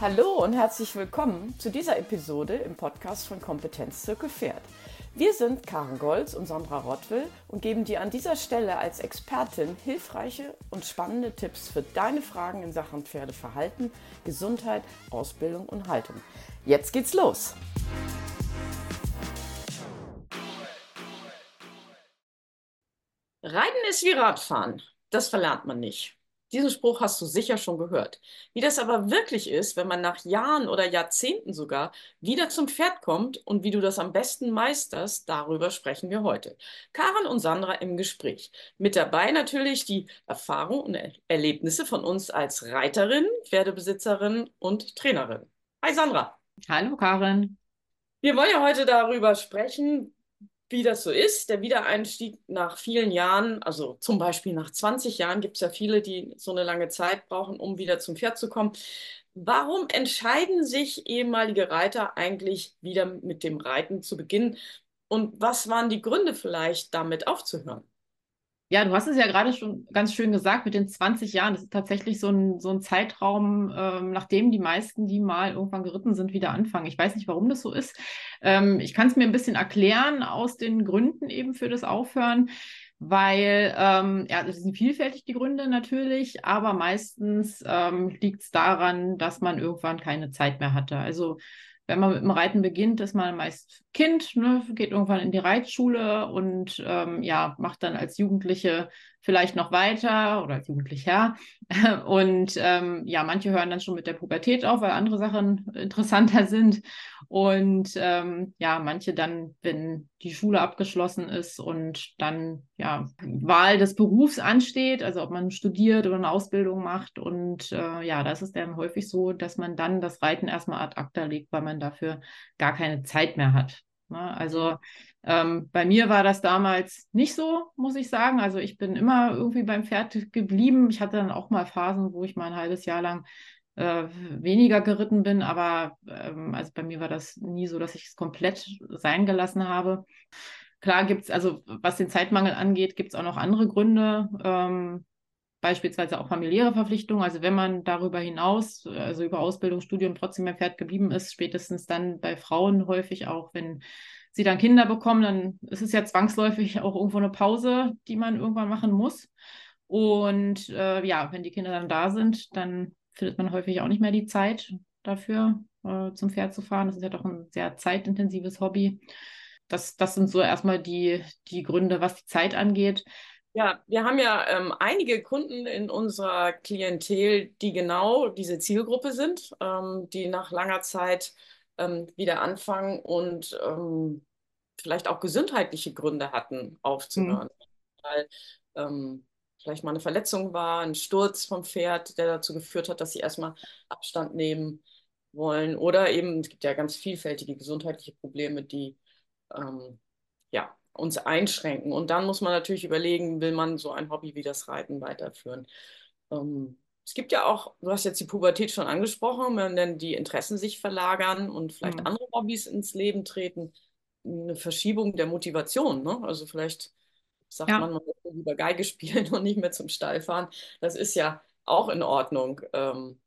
Hallo und herzlich willkommen zu dieser Episode im Podcast von Kompetenz Zirkel Pferd. Wir sind Karen Golz und Sandra Rottwill und geben dir an dieser Stelle als Expertin hilfreiche und spannende Tipps für deine Fragen in Sachen Pferdeverhalten, Gesundheit, Ausbildung und Haltung. Jetzt geht's los! Reiten ist wie Radfahren. Das verlernt man nicht. Diesen Spruch hast du sicher schon gehört. Wie das aber wirklich ist, wenn man nach Jahren oder Jahrzehnten sogar wieder zum Pferd kommt und wie du das am besten meisterst, darüber sprechen wir heute. Karen und Sandra im Gespräch. Mit dabei natürlich die Erfahrung und Erlebnisse von uns als Reiterin, Pferdebesitzerin und Trainerin. Hi Sandra. Hallo Karen. Wir wollen ja heute darüber sprechen, wie das so ist, der Wiedereinstieg nach vielen Jahren, also zum Beispiel nach 20 Jahren, gibt es ja viele, die so eine lange Zeit brauchen, um wieder zum Pferd zu kommen. Warum entscheiden sich ehemalige Reiter eigentlich wieder mit dem Reiten zu beginnen? Und was waren die Gründe vielleicht, damit aufzuhören? Ja, du hast es ja gerade schon ganz schön gesagt mit den 20 Jahren. Das ist tatsächlich so ein, so ein Zeitraum, ähm, nachdem die meisten, die mal irgendwann geritten sind, wieder anfangen. Ich weiß nicht, warum das so ist. Ähm, ich kann es mir ein bisschen erklären aus den Gründen eben für das Aufhören, weil, ähm, ja, das sind vielfältig die Gründe natürlich, aber meistens ähm, liegt es daran, dass man irgendwann keine Zeit mehr hatte. Also wenn man mit dem Reiten beginnt, ist man meist Kind, ne, geht irgendwann in die Reitschule und ähm, ja, macht dann als Jugendliche vielleicht noch weiter oder als Jugendlicher. Und ähm, ja, manche hören dann schon mit der Pubertät auf, weil andere Sachen interessanter sind. Und ähm, ja, manche dann, wenn die Schule abgeschlossen ist und dann ja Wahl des Berufs ansteht, also ob man studiert oder eine Ausbildung macht. Und äh, ja, das ist dann häufig so, dass man dann das Reiten erstmal ad acta legt, weil man dafür gar keine Zeit mehr hat. Ne? Also ähm, bei mir war das damals nicht so, muss ich sagen. Also ich bin immer irgendwie beim Pferd geblieben. Ich hatte dann auch mal Phasen, wo ich mal ein halbes Jahr lang äh, weniger geritten bin, aber ähm, also bei mir war das nie so, dass ich es komplett sein gelassen habe. Klar gibt es, also was den Zeitmangel angeht, gibt es auch noch andere Gründe. Ähm, beispielsweise auch familiäre Verpflichtungen. Also wenn man darüber hinaus, also über Ausbildung, Studium trotzdem beim Pferd geblieben ist, spätestens dann bei Frauen häufig auch, wenn sie dann Kinder bekommen, dann ist es ja zwangsläufig auch irgendwo eine Pause, die man irgendwann machen muss. Und äh, ja, wenn die Kinder dann da sind, dann findet man häufig auch nicht mehr die Zeit dafür, äh, zum Pferd zu fahren. Das ist ja doch ein sehr zeitintensives Hobby. Das, das sind so erstmal die, die Gründe, was die Zeit angeht. Ja, wir haben ja ähm, einige Kunden in unserer Klientel, die genau diese Zielgruppe sind, ähm, die nach langer Zeit ähm, wieder anfangen und ähm, vielleicht auch gesundheitliche Gründe hatten, aufzuhören. Mhm. Weil ähm, vielleicht mal eine Verletzung war, ein Sturz vom Pferd, der dazu geführt hat, dass sie erstmal Abstand nehmen wollen. Oder eben, es gibt ja ganz vielfältige gesundheitliche Probleme, die ähm, ja, uns einschränken. Und dann muss man natürlich überlegen, will man so ein Hobby wie das Reiten weiterführen. Ähm, es gibt ja auch, du hast jetzt die Pubertät schon angesprochen, wenn dann die Interessen sich verlagern und vielleicht mhm. andere Hobbys ins Leben treten, eine Verschiebung der Motivation. Ne? Also vielleicht sagt ja. man, man will lieber Geige spielen und nicht mehr zum Stall fahren. Das ist ja auch in Ordnung. Ähm,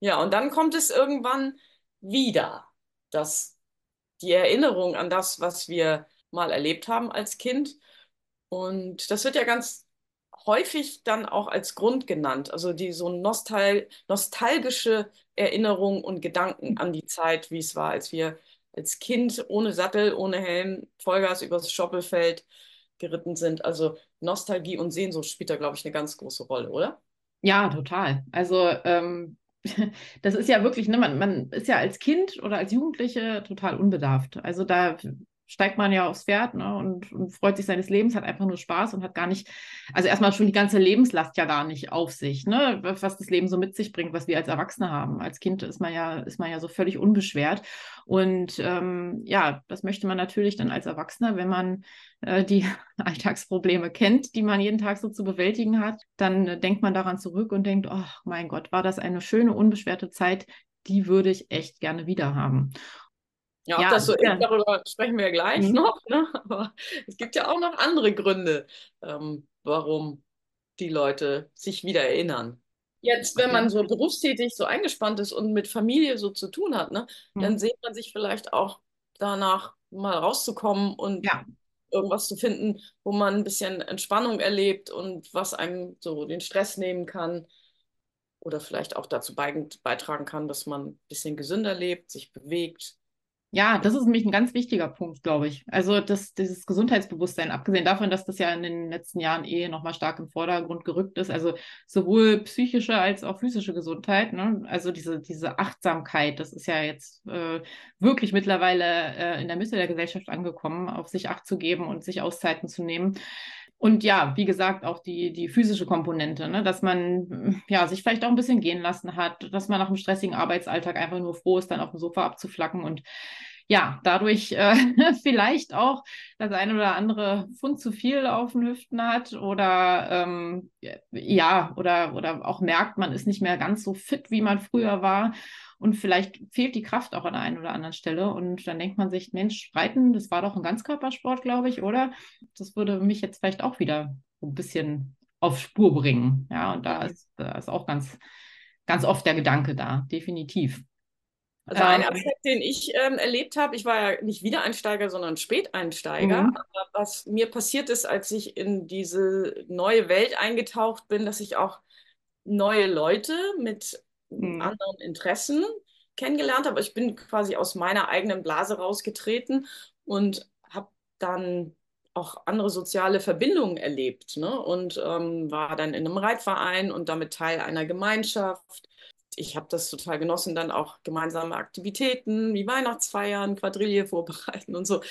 ja, und dann kommt es irgendwann wieder, dass die Erinnerung an das, was wir mal erlebt haben als Kind. Und das wird ja ganz häufig dann auch als Grund genannt, also die so nostal nostalgische Erinnerung und Gedanken an die Zeit, wie es war, als wir als Kind ohne Sattel, ohne Helm, Vollgas übers Schoppelfeld geritten sind. Also Nostalgie und Sehnsucht spielt da, glaube ich, eine ganz große Rolle, oder? Ja, total. Also ähm, das ist ja wirklich, ne, man, man ist ja als Kind oder als Jugendliche total unbedarft. Also da steigt man ja aufs Pferd ne, und, und, freut sich seines Lebens, hat einfach nur Spaß und hat gar nicht, also erstmal schon die ganze Lebenslast ja gar nicht auf sich, ne, was das Leben so mit sich bringt, was wir als Erwachsene haben. Als Kind ist man ja, ist man ja so völlig unbeschwert. Und ähm, ja, das möchte man natürlich dann als Erwachsener, wenn man äh, die Alltagsprobleme kennt, die man jeden Tag so zu bewältigen hat, dann äh, denkt man daran zurück und denkt, oh mein Gott, war das eine schöne, unbeschwerte Zeit, die würde ich echt gerne wieder haben. Ja, ob ja, das so ja. ist, darüber sprechen wir gleich mhm. noch. Ne? Aber es gibt ja auch noch andere Gründe, ähm, warum die Leute sich wieder erinnern. Jetzt, wenn man so berufstätig so eingespannt ist und mit Familie so zu tun hat, ne, dann Hm. sehnt man sich vielleicht auch danach, mal rauszukommen und Ja, irgendwas zu finden, wo man ein bisschen Entspannung erlebt und was einem so den Stress nehmen kann oder vielleicht auch dazu beitragen kann, dass man ein bisschen gesünder lebt, sich bewegt. Ja, das ist nämlich ein ganz wichtiger Punkt, glaube ich. Also das, dieses Gesundheitsbewusstsein, abgesehen davon, dass das ja in den letzten Jahren eh nochmal stark im Vordergrund gerückt ist, also sowohl psychische als auch physische Gesundheit, ne? Also diese, diese Achtsamkeit, das ist ja jetzt äh, wirklich mittlerweile äh, in der Mitte der Gesellschaft angekommen, auf sich Acht zu geben und sich Auszeiten zu nehmen. Und ja, wie gesagt, auch die, die physische Komponente, ne? dass man ja, sich vielleicht auch ein bisschen gehen lassen hat, dass man nach einem stressigen Arbeitsalltag einfach nur froh ist, dann auf dem Sofa abzuflacken und ja, dadurch äh, vielleicht auch das eine oder andere Pfund zu viel auf den Hüften hat oder ähm, ja, oder, oder auch merkt, man ist nicht mehr ganz so fit, wie man früher war. Und vielleicht fehlt die Kraft auch an der einen oder anderen Stelle. Und dann denkt man sich, Mensch, Reiten, das war doch ein Ganzkörpersport, glaube ich, oder? Das würde mich jetzt vielleicht auch wieder so ein bisschen auf Spur bringen. Ja, und da ist, da ist auch ganz, ganz oft der Gedanke da, definitiv. Also ein Ähm, Aspekt, den ich ähm, erlebt habe, ich war ja nicht Wiedereinsteiger, sondern Späteinsteiger. mhm, Aber was mir passiert ist, als ich in diese neue Welt eingetaucht bin, dass ich auch neue Leute mit mhm. anderen Interessen kennengelernt habe. Ich bin quasi aus meiner eigenen Blase rausgetreten und habe dann auch andere soziale Verbindungen erlebt, ne? Und ähm, war dann in einem Reitverein und damit Teil einer Gemeinschaft ich habe das total genossen, dann auch gemeinsame Aktivitäten wie Weihnachtsfeiern, Quadrille vorbereiten und so.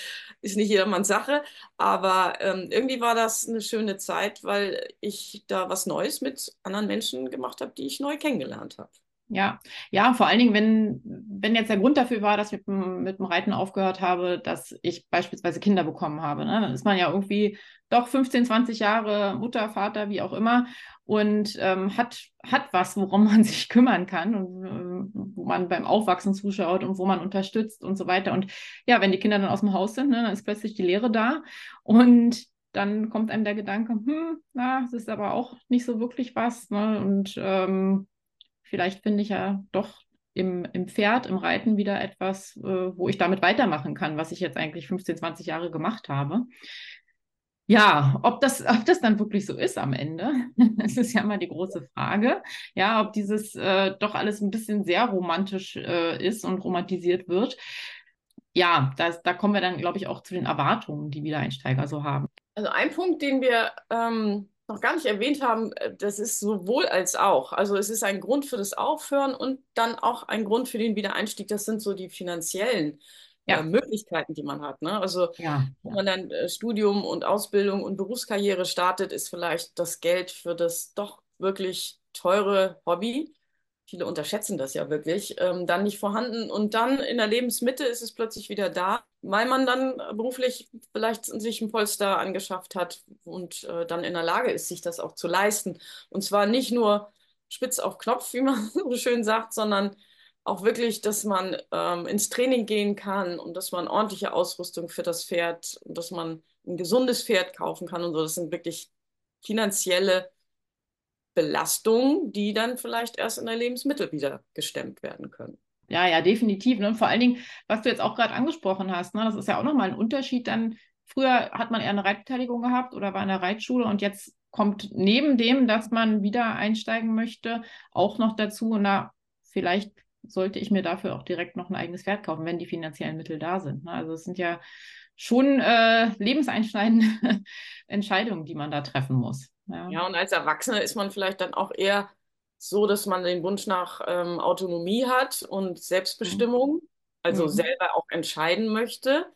Ist nicht jedermanns Sache, aber ähm, irgendwie war das eine schöne Zeit, weil ich da was Neues mit anderen Menschen gemacht habe, die ich neu kennengelernt habe. Ja, ja, vor allen Dingen, wenn, wenn jetzt der Grund dafür war, dass ich mit dem, mit dem Reiten aufgehört habe, dass ich beispielsweise Kinder bekommen habe. Ne? Dann ist man ja irgendwie doch 15, 20 Jahre Mutter, Vater, wie auch immer, und ähm, hat, hat was, worum man sich kümmern kann und äh, wo man beim Aufwachsen zuschaut und wo man unterstützt und so weiter. Und ja, wenn die Kinder dann aus dem Haus sind, ne, dann ist plötzlich die Lehre da und dann kommt einem der Gedanke, hm, na, das ist aber auch nicht so wirklich was. Ne? Und ähm, vielleicht finde ich ja doch im, im Pferd, im Reiten wieder etwas, äh, wo ich damit weitermachen kann, was ich jetzt eigentlich 15, 20 Jahre gemacht habe. Ja, ob das, ob das dann wirklich so ist am Ende, das ist ja immer die große Frage. Ja, ob dieses äh, doch alles ein bisschen sehr romantisch äh, ist und romantisiert wird. Ja, das, da kommen wir dann, glaube ich, auch zu den Erwartungen, die Wiedereinsteiger so haben. Also ein Punkt, den wir ähm, noch gar nicht erwähnt haben, äh, das ist sowohl als auch. Also es ist ein Grund für das Aufhören und dann auch ein Grund für den Wiedereinstieg. Das sind so die finanziellen äh, Ja, Möglichkeiten, die man hat. Ne? Also ja, wenn man dann äh, Studium und Ausbildung und Berufskarriere startet, ist vielleicht das Geld für das doch wirklich teure Hobby viele unterschätzen das ja wirklich, ähm, dann nicht vorhanden. Und dann in der Lebensmitte ist es plötzlich wieder da, weil man dann beruflich vielleicht sich ein Polster angeschafft hat und äh, dann in der Lage ist, sich das auch zu leisten. Und zwar nicht nur spitz auf Knopf, wie man so schön sagt, sondern auch wirklich, dass man ähm, ins Training gehen kann und dass man ordentliche Ausrüstung für das Pferd und dass man ein gesundes Pferd kaufen kann und so. Das sind wirklich finanzielle Belastungen, die dann vielleicht erst in der Lebensmittel wieder gestemmt werden können. Ja, ja, definitiv. Ne? Und vor allen Dingen, was du jetzt auch gerade angesprochen hast, ne? das ist ja auch nochmal ein Unterschied. Dann früher hat man eher eine Reitbeteiligung gehabt oder war in der Reitschule und jetzt kommt neben dem, dass man wieder einsteigen möchte, auch noch dazu, na, vielleicht sollte ich mir dafür auch direkt noch ein eigenes Pferd kaufen, wenn die finanziellen Mittel da sind. Ne? Also es sind ja schon äh, lebenseinschneidende Entscheidungen, die man da treffen muss. Ja. Ja, und als Erwachsener ist man vielleicht dann auch eher so, dass man den Wunsch nach ähm, Autonomie hat und Selbstbestimmung, also Mhm. selber auch entscheiden möchte.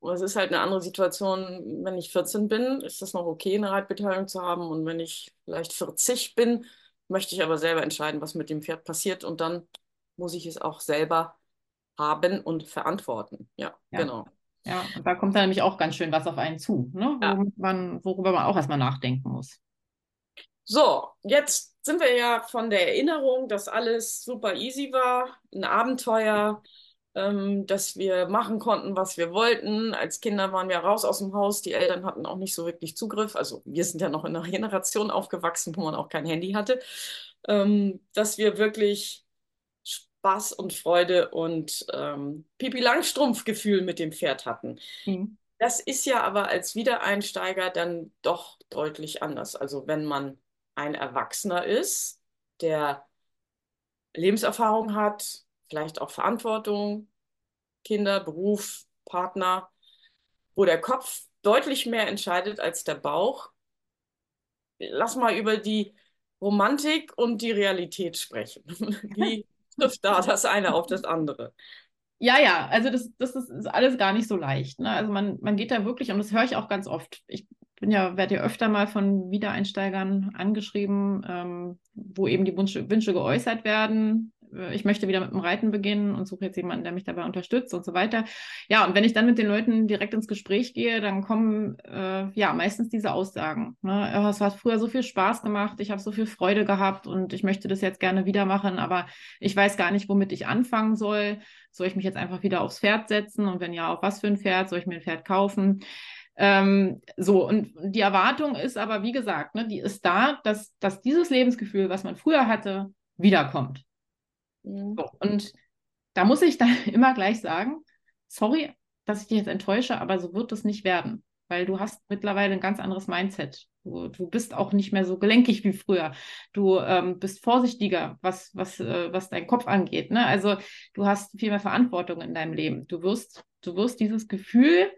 Und es ist halt eine andere Situation, wenn ich 14 bin, ist das noch okay, eine Reitbeteiligung zu haben. Und wenn ich vielleicht 40 bin, möchte ich aber selber entscheiden, was mit dem Pferd passiert. Und dann muss ich es auch selber haben und verantworten. Ja, Ja. genau. Ja, und da kommt dann nämlich auch ganz schön was auf einen zu, ne? Ja. Worüber man, worüber man auch erstmal nachdenken muss. So, jetzt sind wir ja von der Erinnerung, dass alles super easy war, ein Abenteuer, ähm, dass wir machen konnten, was wir wollten. Als Kinder waren wir raus aus dem Haus. Die Eltern hatten auch nicht so wirklich Zugriff. Also wir sind ja noch in einer Generation aufgewachsen, wo man auch kein Handy hatte. Ähm, dass wir wirklich Spaß und Freude und ähm, Pipi Langstrumpf-Gefühl mit dem Pferd hatten. Mhm. Das ist ja aber als Wiedereinsteiger dann doch deutlich anders. Also wenn man ein Erwachsener ist, der Lebenserfahrung hat, vielleicht auch Verantwortung, Kinder, Beruf, Partner, wo der Kopf deutlich mehr entscheidet als der Bauch. Lass mal über die Romantik und die Realität sprechen. Wie trifft da das eine auf das andere? Ja, ja, also das, das ist, ist alles gar nicht so leicht. Ne? Also man, man geht da wirklich, und das höre ich auch ganz oft. Ich bin ja, werde ja öfter mal von Wiedereinsteigern angeschrieben, ähm, wo eben die Wünsche, Wünsche geäußert werden. Äh, ich möchte wieder mit dem Reiten beginnen und suche jetzt jemanden, der mich dabei unterstützt und so weiter. Ja, und wenn ich dann mit den Leuten direkt ins Gespräch gehe, dann kommen äh, ja meistens diese Aussagen. Ne? Es hat früher so viel Spaß gemacht, ich habe so viel Freude gehabt und ich möchte das jetzt gerne wieder machen, aber ich weiß gar nicht, womit ich anfangen soll. Soll ich mich jetzt einfach wieder aufs Pferd setzen und wenn ja, auf was für ein Pferd? Soll ich mir ein Pferd kaufen? Ähm, so, und die Erwartung ist aber, wie gesagt, ne, die ist da, dass, dass dieses Lebensgefühl, was man früher hatte, wiederkommt. Mhm. So, und da muss ich dann immer gleich sagen, sorry, dass ich dich jetzt enttäusche, aber so wird es nicht werden, weil du hast mittlerweile ein ganz anderes Mindset. Du, du bist auch nicht mehr so gelenkig wie früher. Du ähm, bist vorsichtiger, was, was, äh, was deinen Kopf angeht. Ne? Also du hast viel mehr Verantwortung in deinem Leben. Du wirst, du wirst dieses Gefühl,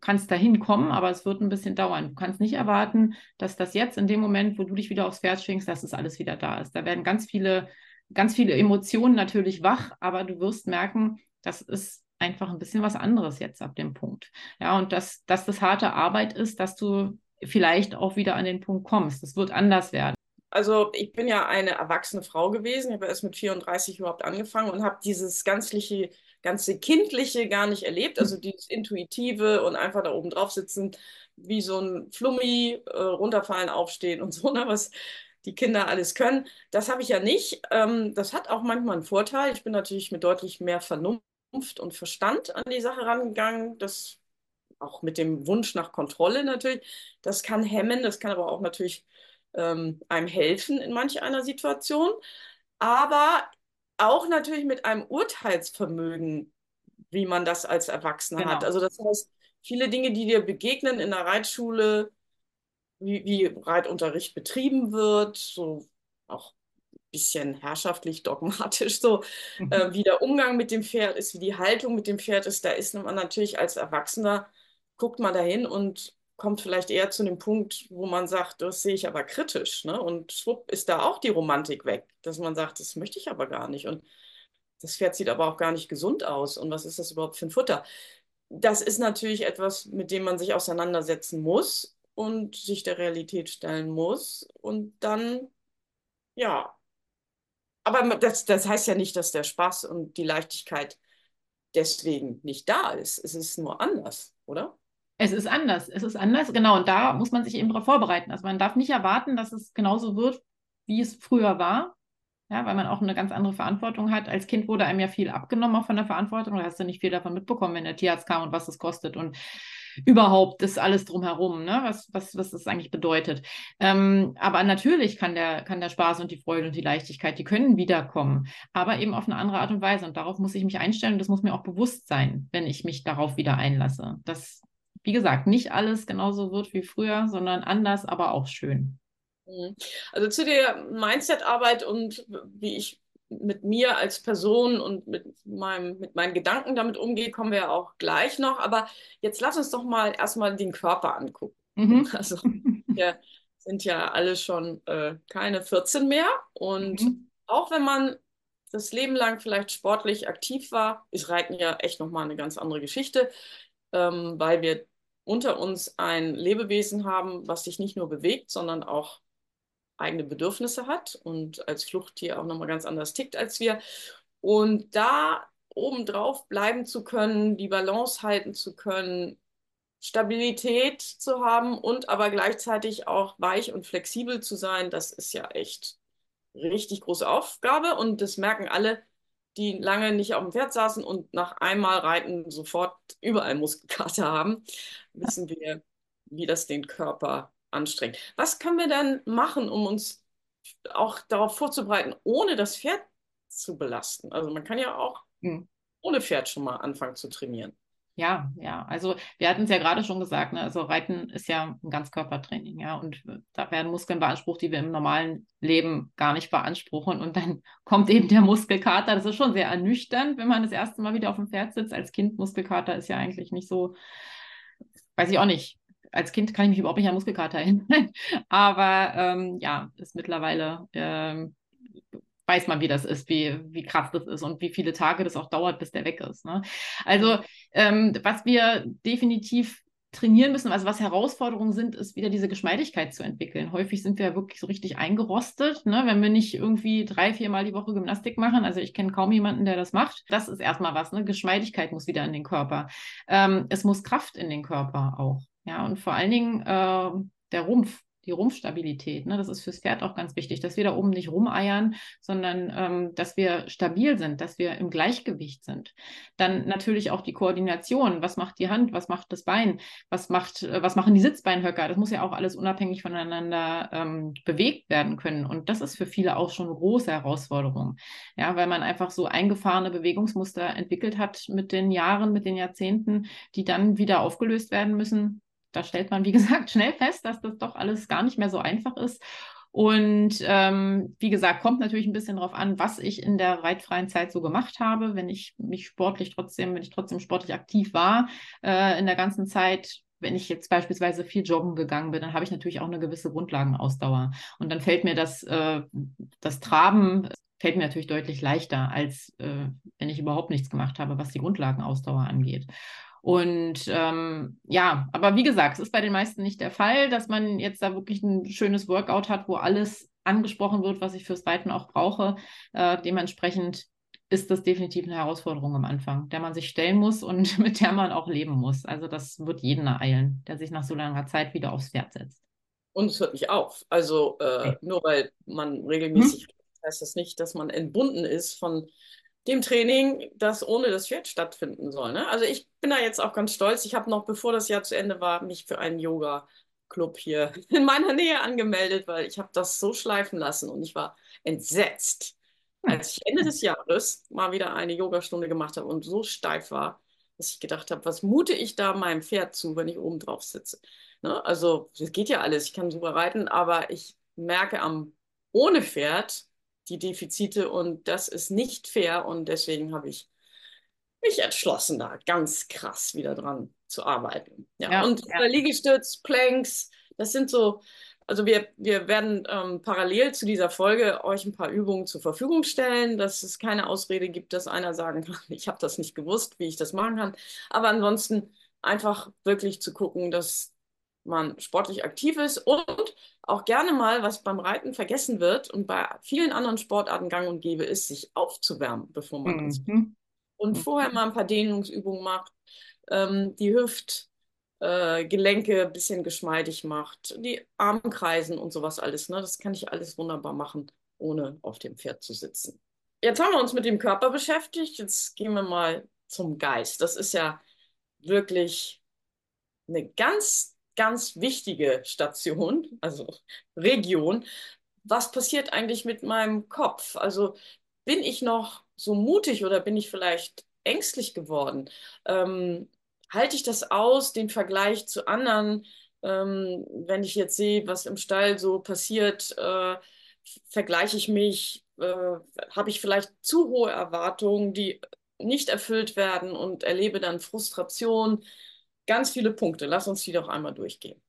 kannst dahin kommen, aber es wird ein bisschen dauern. Du kannst nicht erwarten, dass das jetzt in dem Moment, wo du dich wieder aufs Pferd schwingst, dass es das alles wieder da ist. Da werden ganz viele ganz viele Emotionen natürlich wach, aber du wirst merken, das ist einfach ein bisschen was anderes jetzt ab dem Punkt. Ja, und dass, dass das harte Arbeit ist, dass du vielleicht auch wieder an den Punkt kommst. Das wird anders werden. Also ich bin ja eine erwachsene Frau gewesen. Ich habe erst mit 34 überhaupt angefangen und habe dieses ganzliche, ganze Kindliche gar nicht erlebt. Also dieses Intuitive und einfach da oben drauf sitzen, wie so ein Flummi, äh, runterfallen, aufstehen und so, ne, was die Kinder alles können. Das habe ich ja nicht. Ähm, das hat auch manchmal einen Vorteil. Ich bin natürlich mit deutlich mehr Vernunft und Verstand an die Sache rangegangen. Das auch mit dem Wunsch nach Kontrolle natürlich. Das kann hemmen, das kann aber auch natürlich ähm, einem helfen in manch einer Situation. Aber auch natürlich mit einem Urteilsvermögen, wie man das als Erwachsener genau. hat. Also das heißt, viele Dinge, die dir begegnen in der Reitschule, wie, wie Reitunterricht betrieben wird, so auch ein bisschen herrschaftlich, dogmatisch, so mhm. äh, wie der Umgang mit dem Pferd ist, wie die Haltung mit dem Pferd ist, da ist man natürlich als Erwachsener, guckt man dahin und kommt vielleicht eher zu dem Punkt, wo man sagt, das sehe ich aber kritisch. Ne? Und schwupp ist da auch die Romantik weg, dass man sagt, das möchte ich aber gar nicht. Und das Pferd sieht aber auch gar nicht gesund aus. Und was ist das überhaupt für ein Futter? Das ist natürlich etwas, mit dem man sich auseinandersetzen muss und sich der Realität stellen muss. Und dann, ja. Aber das, das heißt ja nicht, dass der Spaß und die Leichtigkeit deswegen nicht da ist. Es ist nur anders, oder? Es ist anders. Es ist anders, genau. Und da muss man sich eben darauf vorbereiten. Also man darf nicht erwarten, dass es genauso wird, wie es früher war. Ja, weil man auch eine ganz andere Verantwortung hat. Als Kind wurde einem ja viel abgenommen auch von der Verantwortung. Da hast du nicht viel davon mitbekommen, wenn der Tierarzt kam und was es kostet. Und überhaupt das alles drumherum, ne? was, was, was das eigentlich bedeutet. Ähm, aber natürlich kann der, kann der Spaß und die Freude und die Leichtigkeit, die können wiederkommen, aber eben auf eine andere Art und Weise. Und darauf muss ich mich einstellen und das muss mir auch bewusst sein, wenn ich mich darauf wieder einlasse. Dass, wie gesagt, nicht alles genauso wird wie früher, sondern anders, aber auch schön. Mhm. Also zu der Mindset-Arbeit und wie ich mit mir als Person und mit, meinem, mit meinen Gedanken damit umgehe, kommen wir ja auch gleich noch. Aber jetzt lass uns doch mal erstmal den Körper angucken. Mhm. Also wir sind ja alle schon äh, keine 14 mehr. Und mhm. auch wenn man das Leben lang vielleicht sportlich aktiv war, ist Reiten ja echt nochmal eine ganz andere Geschichte, ähm, weil wir unter uns ein Lebewesen haben, was sich nicht nur bewegt, sondern auch eigene Bedürfnisse hat und als Fluchttier auch nochmal ganz anders tickt als wir. Und da obendrauf bleiben zu können, die Balance halten zu können, Stabilität zu haben und aber gleichzeitig auch weich und flexibel zu sein, das ist ja echt richtig große Aufgabe und das merken alle, die lange nicht auf dem Pferd saßen und nach einmal Reiten sofort überall Muskelkater haben, wissen wir, wie das den Körper anstrengt. Was können wir dann machen, um uns auch darauf vorzubereiten, ohne das Pferd zu belasten? Also man kann ja auch hm. ohne Pferd schon mal anfangen zu trainieren. Ja, ja, also wir hatten es ja gerade schon gesagt, ne? also Reiten ist ja ein Ganzkörpertraining, ja, und da werden Muskeln beansprucht, die wir im normalen Leben gar nicht beanspruchen und dann kommt eben der Muskelkater. Das ist schon sehr ernüchternd, wenn man das erste Mal wieder auf dem Pferd sitzt. Als Kind Muskelkater ist ja eigentlich nicht so, weiß ich auch nicht. Als Kind kann ich mich überhaupt nicht an Muskelkater erinnern, aber ähm, ja, ist mittlerweile ähm, weiß man, wie das ist, wie, wie krass das ist und wie viele Tage das auch dauert, bis der weg ist. Ne? Also, ähm, was wir definitiv trainieren müssen, also was Herausforderungen sind, ist wieder diese Geschmeidigkeit zu entwickeln. Häufig sind wir wirklich so richtig eingerostet, ne? wenn wir nicht irgendwie drei, viermal die Woche Gymnastik machen. Also ich kenne kaum jemanden, der das macht. Das ist erstmal was. Ne? Geschmeidigkeit muss wieder in den Körper. Ähm, es muss Kraft in den Körper auch. Ja, und vor allen Dingen äh, der Rumpf die Rumpfstabilität. Ne? Das ist fürs Pferd auch ganz wichtig, dass wir da oben nicht rumeiern, sondern ähm, dass wir stabil sind, dass wir im Gleichgewicht sind. Dann natürlich auch die Koordination. Was macht die Hand? Was macht das Bein? Was macht, äh, was machen die Sitzbeinhöcker? Das muss ja auch alles unabhängig voneinander ähm, bewegt werden können. Und das ist für viele auch schon eine große Herausforderung. Ja, weil man einfach so eingefahrene Bewegungsmuster entwickelt hat mit den Jahren, mit den Jahrzehnten, die dann wieder aufgelöst werden müssen da stellt man, wie gesagt, schnell fest, dass das doch alles gar nicht mehr so einfach ist. Und ähm, wie gesagt, kommt natürlich ein bisschen darauf an, was ich in der reitfreien Zeit so gemacht habe. Wenn ich mich sportlich trotzdem, wenn ich trotzdem sportlich aktiv war äh, in der ganzen Zeit, wenn ich jetzt beispielsweise viel joggen gegangen bin, dann habe ich natürlich auch eine gewisse Grundlagenausdauer. Und dann fällt mir das, äh, das Traben fällt mir natürlich deutlich leichter, als äh, wenn ich überhaupt nichts gemacht habe, was die Grundlagenausdauer angeht. Und ähm, ja, aber wie gesagt, es ist bei den meisten nicht der Fall, dass man jetzt da wirklich ein schönes Workout hat, wo alles angesprochen wird, was ich fürs Reiten auch brauche. Äh, dementsprechend ist das definitiv eine Herausforderung am Anfang, der man sich stellen muss und mit der man auch leben muss. Also das wird jeden ereilen, der sich nach so langer Zeit wieder aufs Pferd setzt. Und es hört nicht auf. Also äh, okay. nur weil man regelmäßig, hm? heißt das nicht, dass man entbunden ist von dem Training, das ohne das Pferd stattfinden soll. Ne? Also ich bin da jetzt auch ganz stolz. Ich habe noch, bevor das Jahr zu Ende war, mich für einen Yoga-Club hier in meiner Nähe angemeldet, weil ich habe das so schleifen lassen und ich war entsetzt, hm. als ich Ende des Jahres mal wieder eine Yogastunde gemacht habe und so steif war, dass ich gedacht habe, was mute ich da meinem Pferd zu, wenn ich oben drauf sitze. Ne? Also es geht ja alles, ich kann super reiten, aber ich merke am ohne Pferd, die Defizite und das ist nicht fair und deswegen habe ich mich entschlossen, da ganz krass wieder dran zu arbeiten. Ja, ja und ja. Liegestütz, Planks, das sind so, also wir, wir werden ähm, parallel zu dieser Folge euch ein paar Übungen zur Verfügung stellen, dass es keine Ausrede gibt, dass einer sagen kann, ich habe das nicht gewusst, wie ich das machen kann. Aber ansonsten einfach wirklich zu gucken, dass man sportlich aktiv ist und auch gerne mal, was beim Reiten vergessen wird und bei vielen anderen Sportarten gang und gäbe ist, sich aufzuwärmen, bevor man mhm. ins und vorher mal ein paar Dehnungsübungen macht, ähm, die Hüftgelenke äh, ein bisschen geschmeidig macht, die Armkreisen und sowas alles. Ne? Das kann ich alles wunderbar machen, ohne auf dem Pferd zu sitzen. Jetzt haben wir uns mit dem Körper beschäftigt, jetzt gehen wir mal zum Geist. Das ist ja wirklich eine ganz ganz wichtige Station, also Region. Was passiert eigentlich mit meinem Kopf? Also bin ich noch so mutig oder bin ich vielleicht ängstlich geworden? Ähm, halte ich das aus, den Vergleich zu anderen? Ähm, wenn ich jetzt sehe, was im Stall so passiert, äh, vergleiche ich mich, äh, habe ich vielleicht zu hohe Erwartungen, die nicht erfüllt werden und erlebe dann Frustration ganz viele Punkte. Lass uns die doch einmal durchgehen.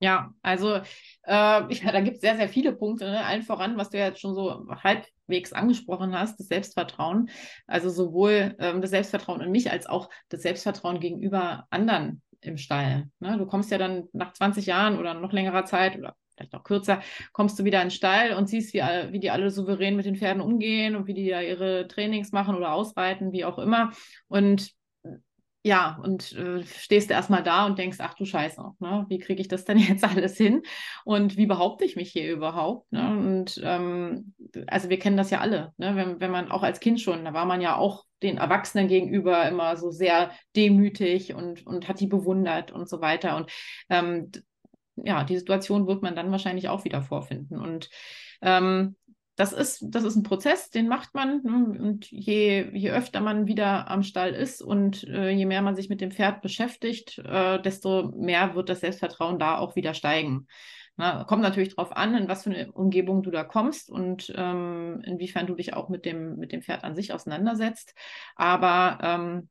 Ja, also äh, ja, da gibt es sehr, sehr viele Punkte. Ne? Allen voran, was du ja jetzt schon so halbwegs angesprochen hast, das Selbstvertrauen. Also sowohl ähm, das Selbstvertrauen in mich als auch das Selbstvertrauen gegenüber anderen im Stall. Ne? Du kommst ja dann nach 20 Jahren oder noch längerer Zeit oder vielleicht auch kürzer, kommst du wieder in den Stall und siehst, wie, wie die alle souverän mit den Pferden umgehen und wie die da ihre Trainings machen oder ausreiten, wie auch immer. Und ja, und äh, stehst du erstmal da und denkst, ach du Scheiße, ne? wie kriege ich das denn jetzt alles hin? Und wie behaupte ich mich hier überhaupt? Ne? Und ähm, also wir kennen das ja alle, ne? wenn, wenn man auch als Kind schon, da war man ja auch den Erwachsenen gegenüber immer so sehr demütig und, und hat die bewundert und so weiter. Und ähm, ja, die Situation wird man dann wahrscheinlich auch wieder vorfinden. Und ähm, das ist, das ist ein Prozess, den macht man. Ne? Und je, je öfter man wieder am Stall ist und äh, je mehr man sich mit dem Pferd beschäftigt, äh, desto mehr wird das Selbstvertrauen da auch wieder steigen. Na, kommt natürlich darauf an, in was für eine Umgebung du da kommst und ähm, inwiefern du dich auch mit dem, mit dem Pferd an sich auseinandersetzt. Aber ähm,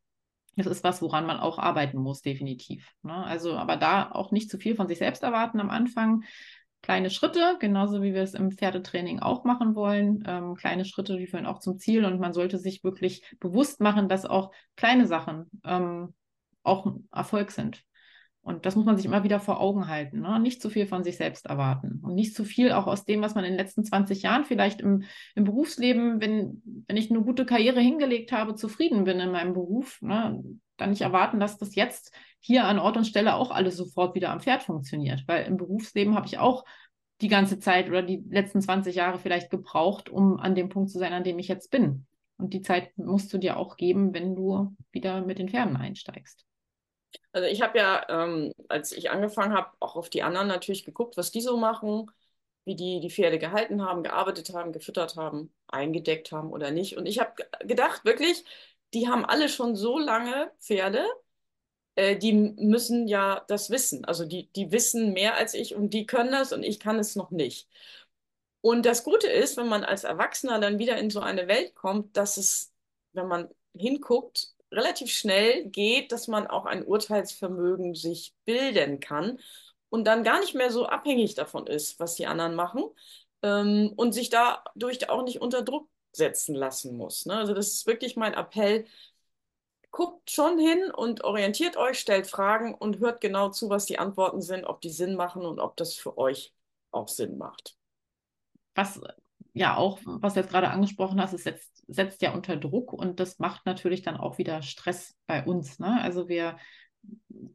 das ist was, woran man auch arbeiten muss, definitiv. Ne? Also, aber da auch nicht zu viel von sich selbst erwarten am Anfang. Kleine Schritte, genauso wie wir es im Pferdetraining auch machen wollen. Ähm, kleine Schritte, die führen auch zum Ziel und man sollte sich wirklich bewusst machen, dass auch kleine Sachen ähm, auch Erfolg sind. Und das muss man sich immer wieder vor Augen halten. Ne? Nicht zu viel von sich selbst erwarten und nicht zu viel auch aus dem, was man in den letzten 20 Jahren vielleicht im, im Berufsleben, wenn, wenn ich eine gute Karriere hingelegt habe, zufrieden bin in meinem Beruf, ne? Dann nicht erwarten, dass das jetzt hier an Ort und Stelle auch alles sofort wieder am Pferd funktioniert. Weil im Berufsleben habe ich auch die ganze Zeit oder die letzten 20 Jahre vielleicht gebraucht, um an dem Punkt zu sein, an dem ich jetzt bin. Und die Zeit musst du dir auch geben, wenn du wieder mit den Pferden einsteigst. Also ich habe ja, ähm, als ich angefangen habe, auch auf die anderen natürlich geguckt, was die so machen, wie die die Pferde gehalten haben, gearbeitet haben, gefüttert haben, eingedeckt haben oder nicht. Und ich habe gedacht, wirklich, die haben alle schon so lange Pferde, äh, die müssen ja das wissen. Also die, die wissen mehr als ich und die können das und ich kann es noch nicht. Und das Gute ist, wenn man als Erwachsener dann wieder in so eine Welt kommt, dass es, wenn man hinguckt, relativ schnell geht, dass man auch ein Urteilsvermögen sich bilden kann und dann gar nicht mehr so abhängig davon ist, was die anderen machen ähm, und sich dadurch auch nicht unter Druck setzen lassen muss. Ne? Also das ist wirklich mein Appell. Guckt schon hin und orientiert euch, stellt Fragen und hört genau zu, was die Antworten sind, ob die Sinn machen und ob das für euch auch Sinn macht. Was ja auch, was du jetzt gerade angesprochen hast, es setzt, setzt ja unter Druck und das macht natürlich dann auch wieder Stress bei uns. Ne? Also wir,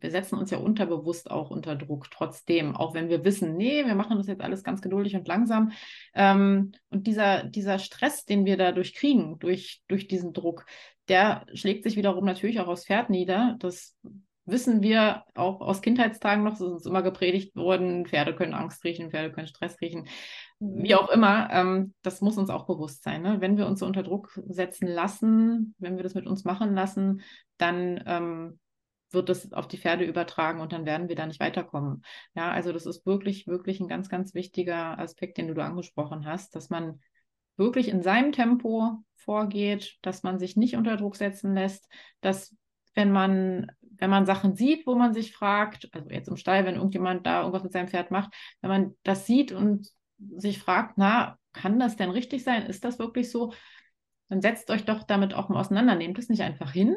wir setzen uns ja unterbewusst auch unter Druck trotzdem, auch wenn wir wissen, nee, wir machen das jetzt alles ganz geduldig und langsam. Ähm, und dieser, dieser Stress, den wir dadurch kriegen, durch, durch diesen Druck, der schlägt sich wiederum natürlich auch aufs Pferd nieder. Das wissen wir auch aus Kindheitstagen noch, es ist uns immer gepredigt worden, Pferde können Angst riechen, Pferde können Stress riechen wie auch immer, ähm, das muss uns auch bewusst sein. Ne? Wenn wir uns so unter Druck setzen lassen, wenn wir das mit uns machen lassen, dann ähm, wird das auf die Pferde übertragen und dann werden wir da nicht weiterkommen. Ja, also das ist wirklich, wirklich ein ganz, ganz wichtiger Aspekt, den du da angesprochen hast, dass man wirklich in seinem Tempo vorgeht, dass man sich nicht unter Druck setzen lässt, dass wenn man wenn man Sachen sieht, wo man sich fragt, also jetzt im Stall, wenn irgendjemand da irgendwas mit seinem Pferd macht, wenn man das sieht und sich fragt, na, kann das denn richtig sein? Ist das wirklich so? Dann setzt euch doch damit auch mal auseinander. Nehmt es nicht einfach hin,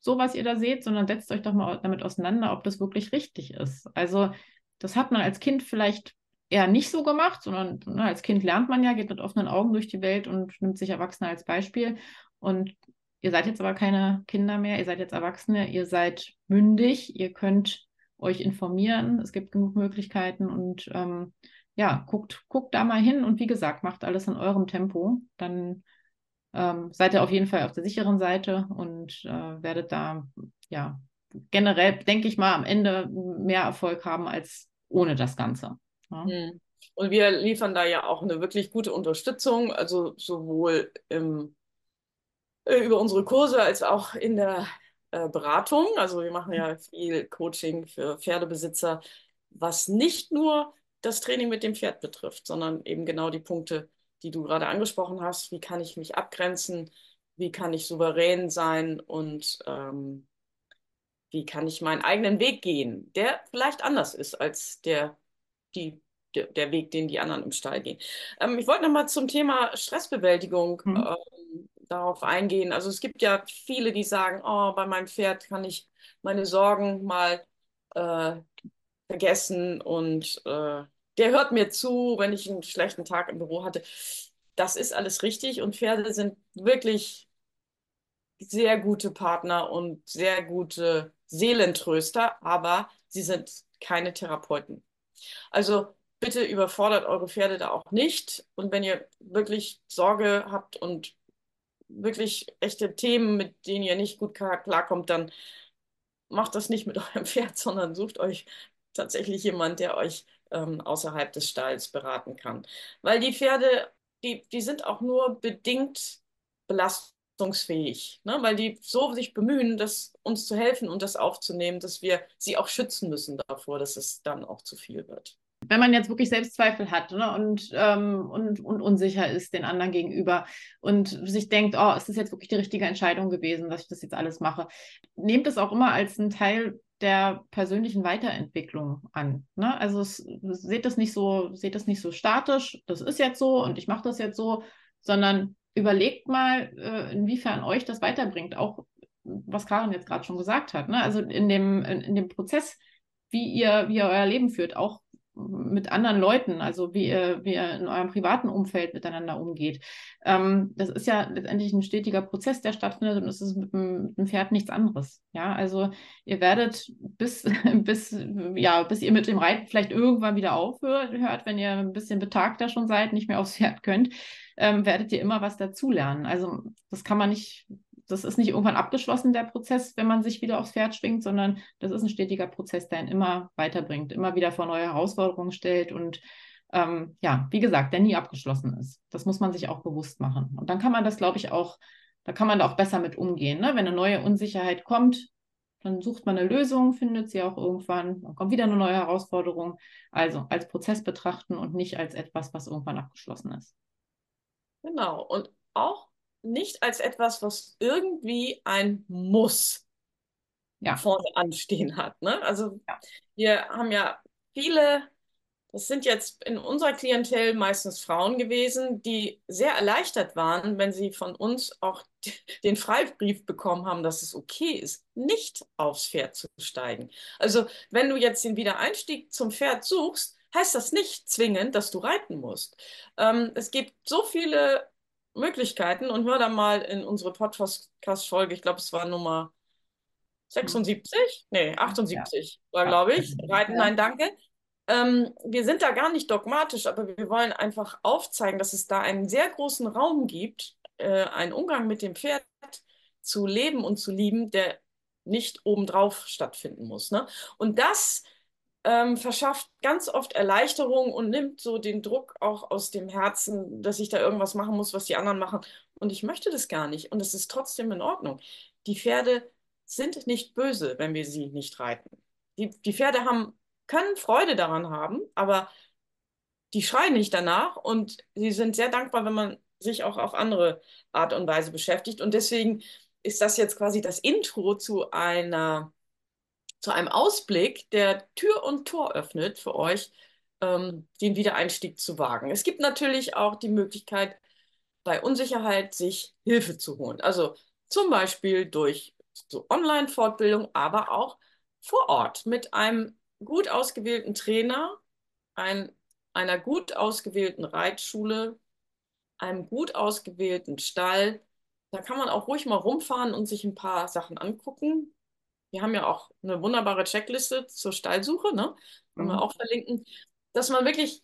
so was ihr da seht, sondern setzt euch doch mal damit auseinander, ob das wirklich richtig ist. Also, das hat man als Kind vielleicht eher nicht so gemacht, sondern ne, als Kind lernt man ja, geht mit offenen Augen durch die Welt und nimmt sich Erwachsene als Beispiel. Und ihr seid jetzt aber keine Kinder mehr, ihr seid jetzt Erwachsene, ihr seid mündig, ihr könnt euch informieren, es gibt genug Möglichkeiten und ähm, ja, guckt, guckt da mal hin und wie gesagt, macht alles in eurem Tempo. Dann ähm, seid ihr auf jeden Fall auf der sicheren Seite und äh, werdet da, ja, generell, denke ich mal, am Ende mehr Erfolg haben als ohne das Ganze. Ja. Hm. Und wir liefern da ja auch eine wirklich gute Unterstützung, also sowohl im, äh, über unsere Kurse als auch in der äh, Beratung. Also wir machen ja viel Coaching für Pferdebesitzer, was nicht nur das Training mit dem Pferd betrifft, sondern eben genau die Punkte, die du gerade angesprochen hast. Wie kann ich mich abgrenzen? Wie kann ich souverän sein? Und ähm, wie kann ich meinen eigenen Weg gehen, der vielleicht anders ist als der, die, der, der Weg, den die anderen im Stall gehen. Ähm, ich wollte nochmal zum Thema Stressbewältigung mhm. ähm, darauf eingehen. Also es gibt ja viele, die sagen, oh, bei meinem Pferd kann ich meine Sorgen mal äh, vergessen und äh, der hört mir zu, wenn ich einen schlechten Tag im Büro hatte. Das ist alles richtig und Pferde sind wirklich sehr gute Partner und sehr gute Seelentröster, aber sie sind keine Therapeuten. Also bitte überfordert eure Pferde da auch nicht. Und wenn ihr wirklich Sorge habt und wirklich echte Themen, mit denen ihr nicht gut klarkommt, dann macht das nicht mit eurem Pferd, sondern sucht euch tatsächlich jemand, der euch ähm, außerhalb des Stalls beraten kann. Weil die Pferde, die, die sind auch nur bedingt belastungsfähig, ne? weil die so sich bemühen, das, uns zu helfen und das aufzunehmen, dass wir sie auch schützen müssen davor, dass es dann auch zu viel wird wenn man jetzt wirklich Selbstzweifel hat ne, und, ähm, und, und unsicher ist den anderen gegenüber und sich denkt, oh, ist das jetzt wirklich die richtige Entscheidung gewesen, dass ich das jetzt alles mache, nehmt es auch immer als einen Teil der persönlichen Weiterentwicklung an. Ne? Also es, seht das nicht so, seht das nicht so statisch, das ist jetzt so und ich mache das jetzt so, sondern überlegt mal, äh, inwiefern euch das weiterbringt, auch was Karin jetzt gerade schon gesagt hat. Ne? Also in dem, in, in dem Prozess, wie ihr, wie ihr euer Leben führt, auch mit anderen Leuten, also wie ihr, wie ihr in eurem privaten Umfeld miteinander umgeht. Ähm, das ist ja letztendlich ein stetiger Prozess, der stattfindet und es ist mit dem, mit dem, Pferd nichts anderes. Ja, also ihr werdet bis, bis, ja, bis ihr mit dem Reiten vielleicht irgendwann wieder aufhört, hört, wenn ihr ein bisschen betagter schon seid, nicht mehr aufs Pferd könnt, ähm, werdet ihr immer was dazulernen. Also das kann man nicht das ist nicht irgendwann abgeschlossen, der Prozess, wenn man sich wieder aufs Pferd schwingt, sondern das ist ein stetiger Prozess, der ihn immer weiterbringt, immer wieder vor neue Herausforderungen stellt und ähm, ja, wie gesagt, der nie abgeschlossen ist. Das muss man sich auch bewusst machen. Und dann kann man das, glaube ich, auch, da kann man da auch besser mit umgehen. Ne? Wenn eine neue Unsicherheit kommt, dann sucht man eine Lösung, findet sie auch irgendwann, dann kommt wieder eine neue Herausforderung. Also als Prozess betrachten und nicht als etwas, was irgendwann abgeschlossen ist. Genau. Und auch nicht als etwas, was irgendwie ein Muss ja. vorne anstehen hat. Ne? Also ja. wir haben ja viele, das sind jetzt in unserer Klientel meistens Frauen gewesen, die sehr erleichtert waren, wenn sie von uns auch den Freibrief bekommen haben, dass es okay ist, nicht aufs Pferd zu steigen. Also wenn du jetzt den Wiedereinstieg zum Pferd suchst, heißt das nicht zwingend, dass du reiten musst. Ähm, es gibt so viele Möglichkeiten und hör da mal in unsere Podcast-Folge, ich glaube, es war Nummer 76, nee, 78 ja. war, glaube ich. Reiten, nein, danke. Ähm, wir sind da gar nicht dogmatisch, aber wir wollen einfach aufzeigen, dass es da einen sehr großen Raum gibt, äh, einen Umgang mit dem Pferd zu leben und zu lieben, der nicht obendrauf stattfinden muss. Ne? Und das ähm, verschafft ganz oft Erleichterung und nimmt so den Druck auch aus dem Herzen, dass ich da irgendwas machen muss, was die anderen machen. Und ich möchte das gar nicht. Und es ist trotzdem in Ordnung. Die Pferde sind nicht böse, wenn wir sie nicht reiten. Die, die Pferde haben, können Freude daran haben, aber die schreien nicht danach und sie sind sehr dankbar, wenn man sich auch auf andere Art und Weise beschäftigt. Und deswegen ist das jetzt quasi das Intro zu einer zu einem Ausblick, der Tür und Tor öffnet für euch, ähm, den Wiedereinstieg zu wagen. Es gibt natürlich auch die Möglichkeit, bei Unsicherheit sich Hilfe zu holen. Also zum Beispiel durch so Online-Fortbildung, aber auch vor Ort mit einem gut ausgewählten Trainer, ein, einer gut ausgewählten Reitschule, einem gut ausgewählten Stall. Da kann man auch ruhig mal rumfahren und sich ein paar Sachen angucken wir haben ja auch eine wunderbare Checkliste zur Stallsuche, ne? Können mhm. wir auch verlinken, dass man wirklich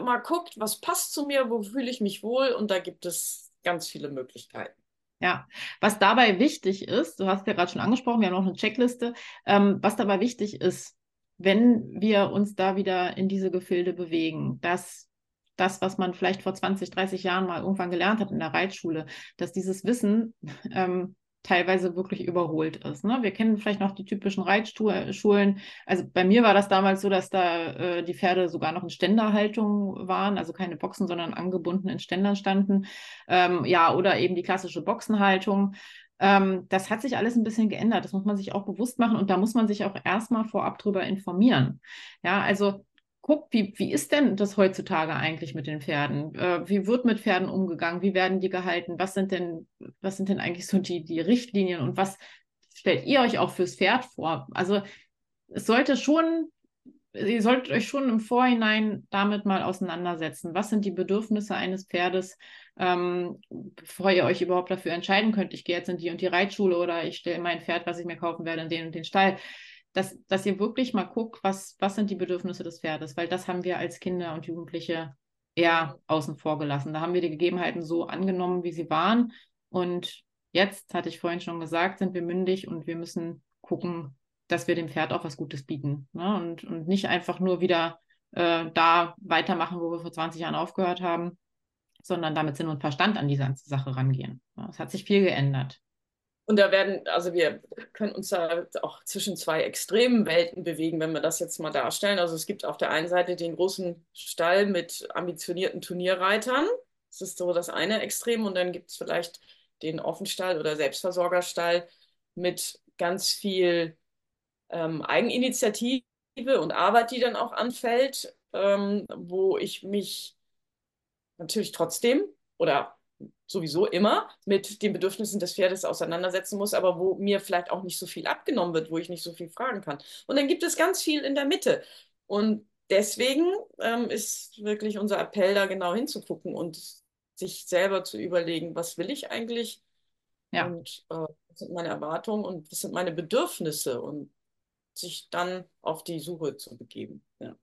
mal guckt, was passt zu mir, wo fühle ich mich wohl und da gibt es ganz viele Möglichkeiten. Ja, was dabei wichtig ist, du hast ja gerade schon angesprochen, wir haben noch eine Checkliste, ähm, was dabei wichtig ist, wenn wir uns da wieder in diese Gefilde bewegen, dass das, was man vielleicht vor 20, 30 Jahren mal irgendwann gelernt hat in der Reitschule, dass dieses Wissen ähm, teilweise wirklich überholt ist. Ne? Wir kennen vielleicht noch die typischen Reitschulen. Also bei mir war das damals so, dass da äh, die Pferde sogar noch in Ständerhaltung waren, also keine Boxen, sondern angebunden in Ständern standen. Ähm, ja, oder eben die klassische Boxenhaltung. Ähm, das hat sich alles ein bisschen geändert. Das muss man sich auch bewusst machen und da muss man sich auch erstmal vorab drüber informieren. Ja, also guckt, wie, wie ist denn das heutzutage eigentlich mit den Pferden? Äh, wie wird mit Pferden umgegangen? Wie werden die gehalten? Was sind denn, was sind denn eigentlich so die, die Richtlinien und was stellt ihr euch auch fürs Pferd vor? Also es sollte schon, ihr solltet euch schon im Vorhinein damit mal auseinandersetzen. Was sind die Bedürfnisse eines Pferdes, ähm, bevor ihr euch überhaupt dafür entscheiden könnt, ich gehe jetzt in die und die Reitschule oder ich stelle mein Pferd, was ich mir kaufen werde, in den und den Stall dass, dass ihr wirklich mal guckt, was, was sind die Bedürfnisse des Pferdes, weil das haben wir als Kinder und Jugendliche eher außen vor gelassen. Da haben wir die Gegebenheiten so angenommen, wie sie waren. Und jetzt, hatte ich vorhin schon gesagt, sind wir mündig und wir müssen gucken, dass wir dem Pferd auch was Gutes bieten. Ne? Und, und nicht einfach nur wieder äh, da weitermachen, wo wir vor 20 Jahren aufgehört haben, sondern damit Sinn und Verstand an die ganze Sache rangehen. Es hat sich viel geändert. Und da werden, also wir können uns da auch zwischen zwei extremen Welten bewegen, wenn wir das jetzt mal darstellen. Also es gibt auf der einen Seite den großen Stall mit ambitionierten Turnierreitern. Das ist so das eine Extrem. Und dann gibt es vielleicht den Offenstall oder Selbstversorgerstall mit ganz viel ähm, Eigeninitiative und Arbeit, die dann auch anfällt, ähm, wo ich mich natürlich trotzdem oder sowieso immer mit den Bedürfnissen des Pferdes auseinandersetzen muss, aber wo mir vielleicht auch nicht so viel abgenommen wird, wo ich nicht so viel fragen kann. Und dann gibt es ganz viel in der Mitte. Und deswegen ähm, ist wirklich unser Appell, da genau hinzugucken und sich selber zu überlegen, was will ich eigentlich? Ja. Und äh, was sind meine Erwartungen und was sind meine Bedürfnisse? Und sich dann auf die Suche zu begeben. Ja.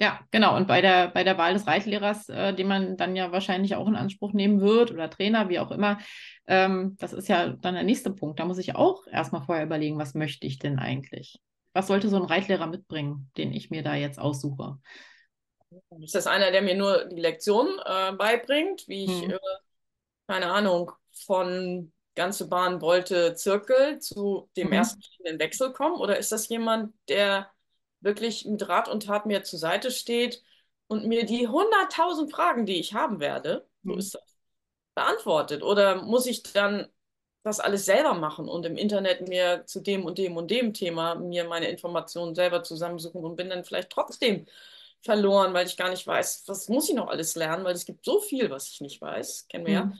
Ja, genau. Und bei der, bei der Wahl des Reitlehrers, äh, den man dann ja wahrscheinlich auch in Anspruch nehmen wird oder Trainer, wie auch immer, ähm, das ist ja dann der nächste Punkt. Da muss ich auch erstmal vorher überlegen, was möchte ich denn eigentlich? Was sollte so ein Reitlehrer mitbringen, den ich mir da jetzt aussuche? Ist das einer, der mir nur die Lektion äh, beibringt, wie ich, hm. äh, keine Ahnung, von ganze Bahn wollte Zirkel zu dem mhm. ersten Wechsel kommen? Oder ist das jemand, der wirklich mit Rat und Tat mir zur Seite steht und mir die 100.000 Fragen, die ich haben werde, mhm. so ist das, beantwortet? Oder muss ich dann das alles selber machen und im Internet mir zu dem und dem und dem Thema mir meine Informationen selber zusammensuchen und bin dann vielleicht trotzdem verloren, weil ich gar nicht weiß, was muss ich noch alles lernen, weil es gibt so viel, was ich nicht weiß, kennen wir mhm. ja.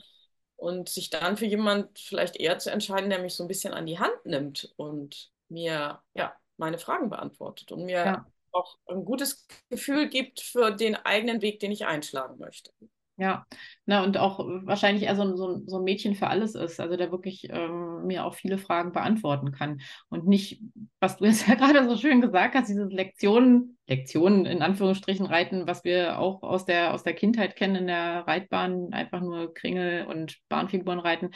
Und sich dann für jemand vielleicht eher zu entscheiden, der mich so ein bisschen an die Hand nimmt und mir ja meine Fragen beantwortet und mir ja. auch ein gutes Gefühl gibt für den eigenen Weg, den ich einschlagen möchte. Ja, na und auch wahrscheinlich eher so, so, so ein Mädchen für alles ist, also der wirklich ähm, mir auch viele Fragen beantworten kann und nicht, was du jetzt ja gerade so schön gesagt hast, diese Lektionen, Lektionen in Anführungsstrichen reiten, was wir auch aus der, aus der Kindheit kennen in der Reitbahn, einfach nur Kringel und Bahnfiguren reiten,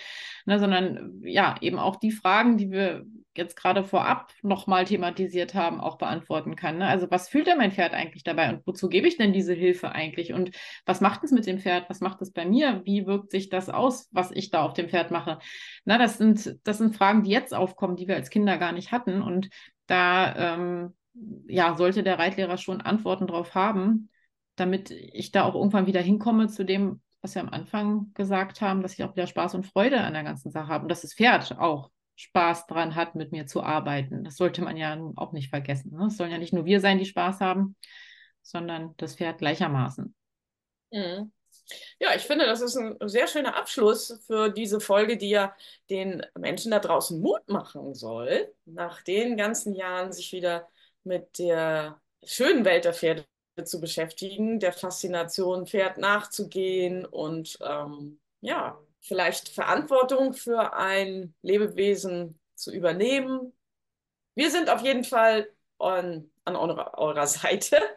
ne, sondern ja, eben auch die Fragen, die wir jetzt gerade vorab nochmal thematisiert haben, auch beantworten kann. Ne? Also was fühlt denn mein Pferd eigentlich dabei und wozu gebe ich denn diese Hilfe eigentlich und was macht es mit dem Pferd, was macht es bei mir, wie wirkt sich das aus, was ich da auf dem Pferd mache? Na, das sind, das sind Fragen, die jetzt aufkommen, die wir als Kinder gar nicht hatten und da ähm, ja, sollte der Reitlehrer schon Antworten drauf haben, damit ich da auch irgendwann wieder hinkomme zu dem, was wir am Anfang gesagt haben, dass ich auch wieder Spaß und Freude an der ganzen Sache habe und dass das Pferd auch Spaß dran hat, mit mir zu arbeiten. Das sollte man ja auch nicht vergessen. Ne? Es sollen ja nicht nur wir sein, die Spaß haben, sondern das Pferd gleichermaßen. Mhm. Ja, ich finde, das ist ein sehr schöner Abschluss für diese Folge, die ja den Menschen da draußen Mut machen soll, nach den ganzen Jahren sich wieder mit der schönen Welt der Pferde zu beschäftigen, der Faszination Pferd nachzugehen und ähm, ja, vielleicht Verantwortung für ein Lebewesen zu übernehmen. Wir sind auf jeden Fall on, an eurer, eurer Seite.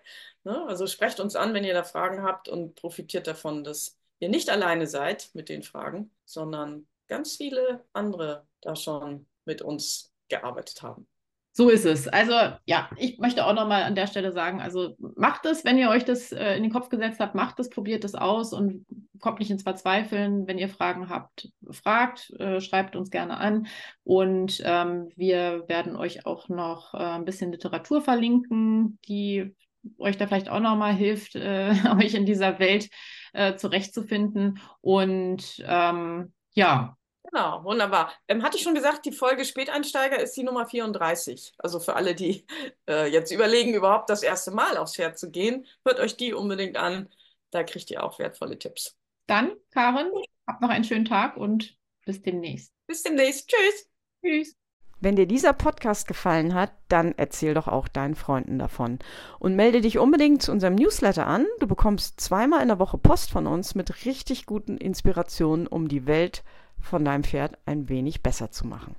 Ne? Also sprecht uns an, wenn ihr da Fragen habt und profitiert davon, dass ihr nicht alleine seid mit den Fragen, sondern ganz viele andere da schon mit uns gearbeitet haben. So ist es. Also ja, ich möchte auch nochmal an der Stelle sagen, also macht es, wenn ihr euch das äh, in den Kopf gesetzt habt, macht es, probiert es aus und kommt nicht ins Verzweifeln. Wenn ihr Fragen habt, fragt, äh, schreibt uns gerne an und ähm, wir werden euch auch noch äh, ein bisschen Literatur verlinken, die euch da vielleicht auch nochmal hilft, äh, euch in dieser Welt äh, zurechtzufinden. Und ähm, ja, Genau, wunderbar. Ähm, hatte ich schon gesagt, die Folge Späteinsteiger ist die Nummer 34. Also für alle, die äh, jetzt überlegen, überhaupt das erste Mal aufs Pferd zu gehen, hört euch die unbedingt an. Da kriegt ihr auch wertvolle Tipps. Dann, Karin, habt noch einen schönen Tag und bis demnächst. Bis demnächst. Tschüss. Tschüss. Wenn dir dieser Podcast gefallen hat, dann erzähl doch auch deinen Freunden davon. Und melde dich unbedingt zu unserem Newsletter an. Du bekommst zweimal in der Woche Post von uns mit richtig guten Inspirationen, um die Welt zu von deinem Pferd ein wenig besser zu machen.